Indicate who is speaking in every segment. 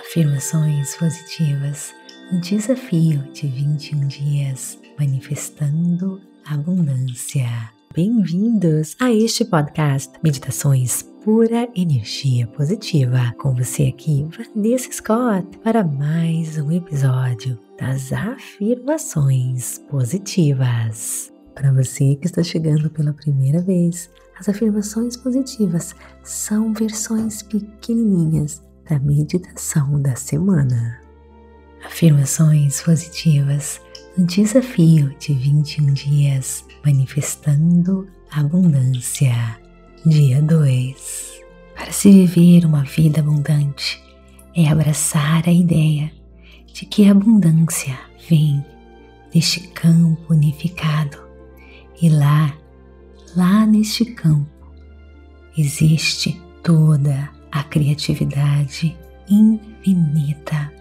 Speaker 1: Afirmações positivas no desafio de 21 dias manifestando abundância. Bem-vindos a este podcast Meditações Pura Energia Positiva. Com você aqui, Vanessa Scott, para mais um episódio das afirmações positivas. Para você que está chegando pela primeira vez, as afirmações positivas são versões pequenininhas da meditação da semana. Afirmações positivas no desafio de 21 dias manifestando abundância. Dia 2. Para se viver uma vida abundante, é abraçar a ideia de que a abundância vem deste campo unificado e lá, lá neste campo, existe toda a criatividade infinita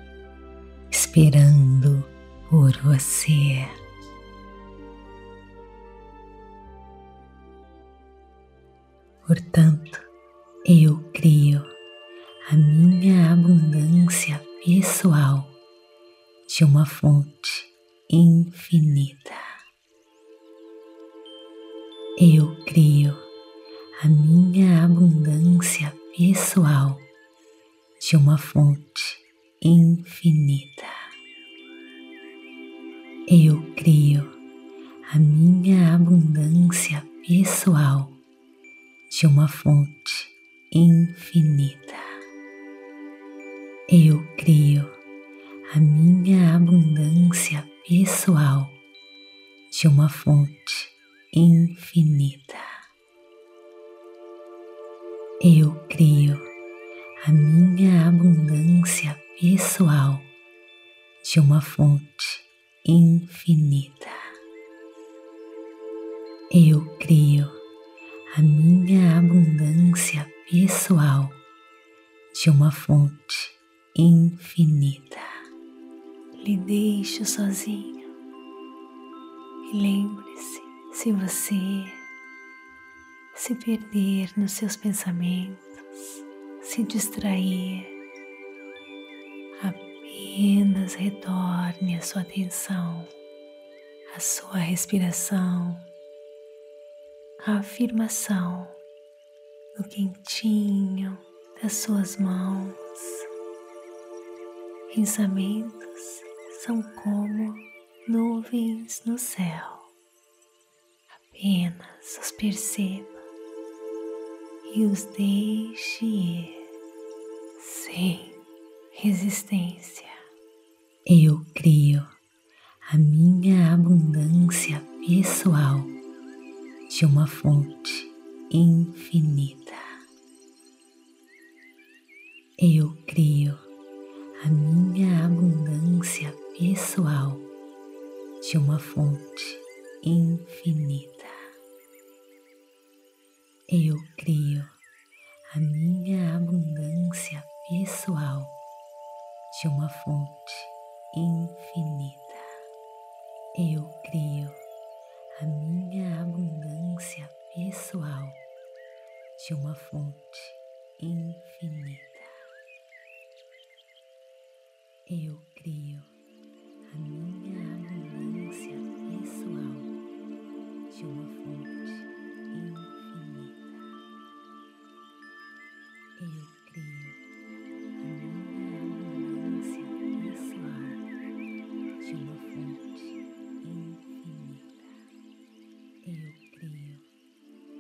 Speaker 1: esperando por você. Portanto, eu crio a minha abundância pessoal de uma fonte infinita. Eu crio de uma fonte infinita. Eu crio a minha abundância pessoal de uma fonte infinita. Eu crio a minha abundância pessoal de uma fonte infinita. Eu crio a minha abundância pessoal de uma fonte infinita. Eu crio a minha abundância pessoal de uma fonte infinita. Lhe deixo sozinho e lembre-se se você se perder nos seus pensamentos, se distrair, apenas retorne a sua atenção à sua respiração, à afirmação no quentinho das suas mãos. Pensamentos são como nuvens no céu. Apenas os perceba e os deixe ir sem resistência. Eu crio a minha abundância pessoal de uma fonte infinita. Eu crio a minha abundância pessoal de uma fonte infinita eu crio a minha abundância pessoal de uma fonte infinita. Eu eu crio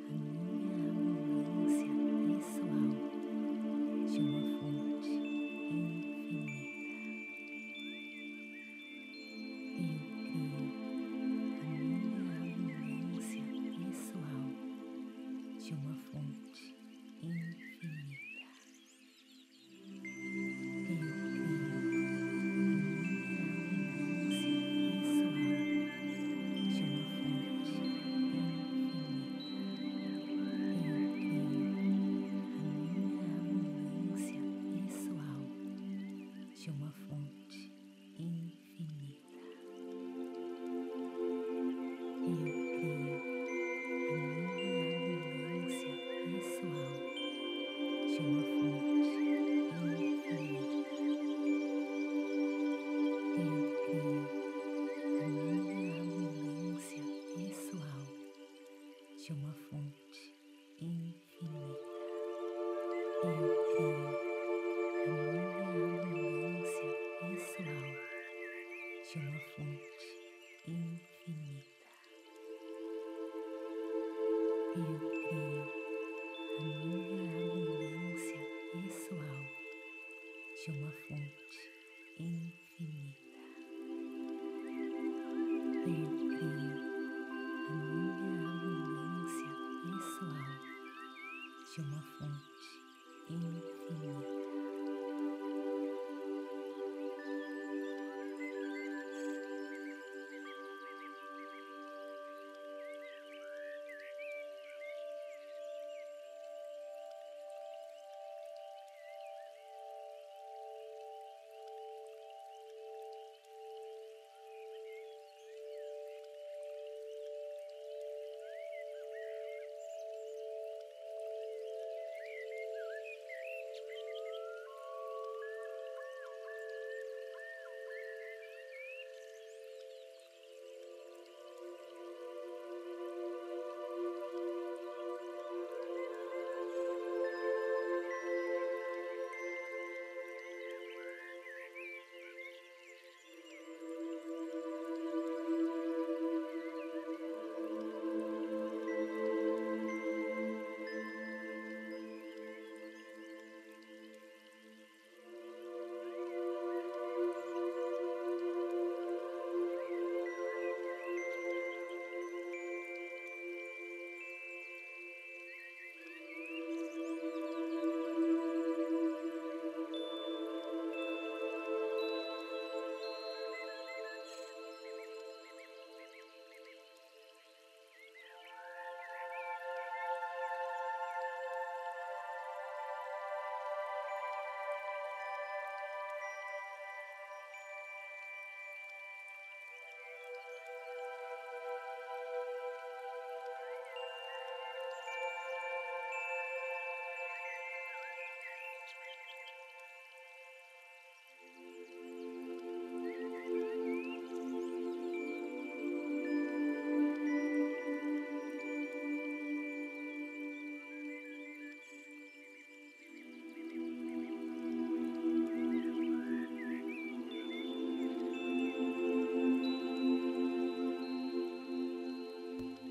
Speaker 1: a minha abundância pessoal de uma fonte infinita. Eu crio a minha abundância pessoal de uma fonte infinita. de uma fonte infinita. Eu crio a minha abundância pessoal de uma fonte. De uma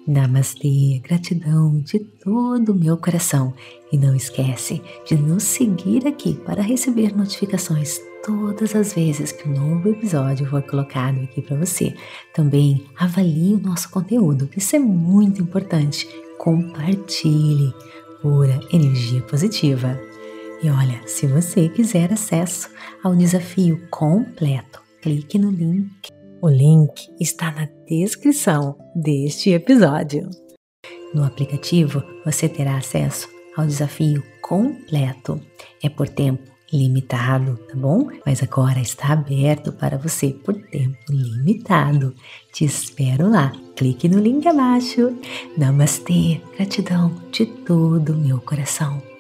Speaker 1: Namastê, gratidão de todo o meu coração. E não esquece de nos seguir aqui para receber notificações todas as vezes que um novo episódio for colocado aqui para você. Também avalie o nosso conteúdo, isso é muito importante. Compartilhe, pura energia positiva. E olha, se você quiser acesso ao desafio completo, clique no link o link está na descrição deste episódio. No aplicativo você terá acesso ao desafio completo. É por tempo limitado, tá bom? Mas agora está aberto para você por tempo limitado. Te espero lá. Clique no link abaixo. Namastê, gratidão de todo o meu coração.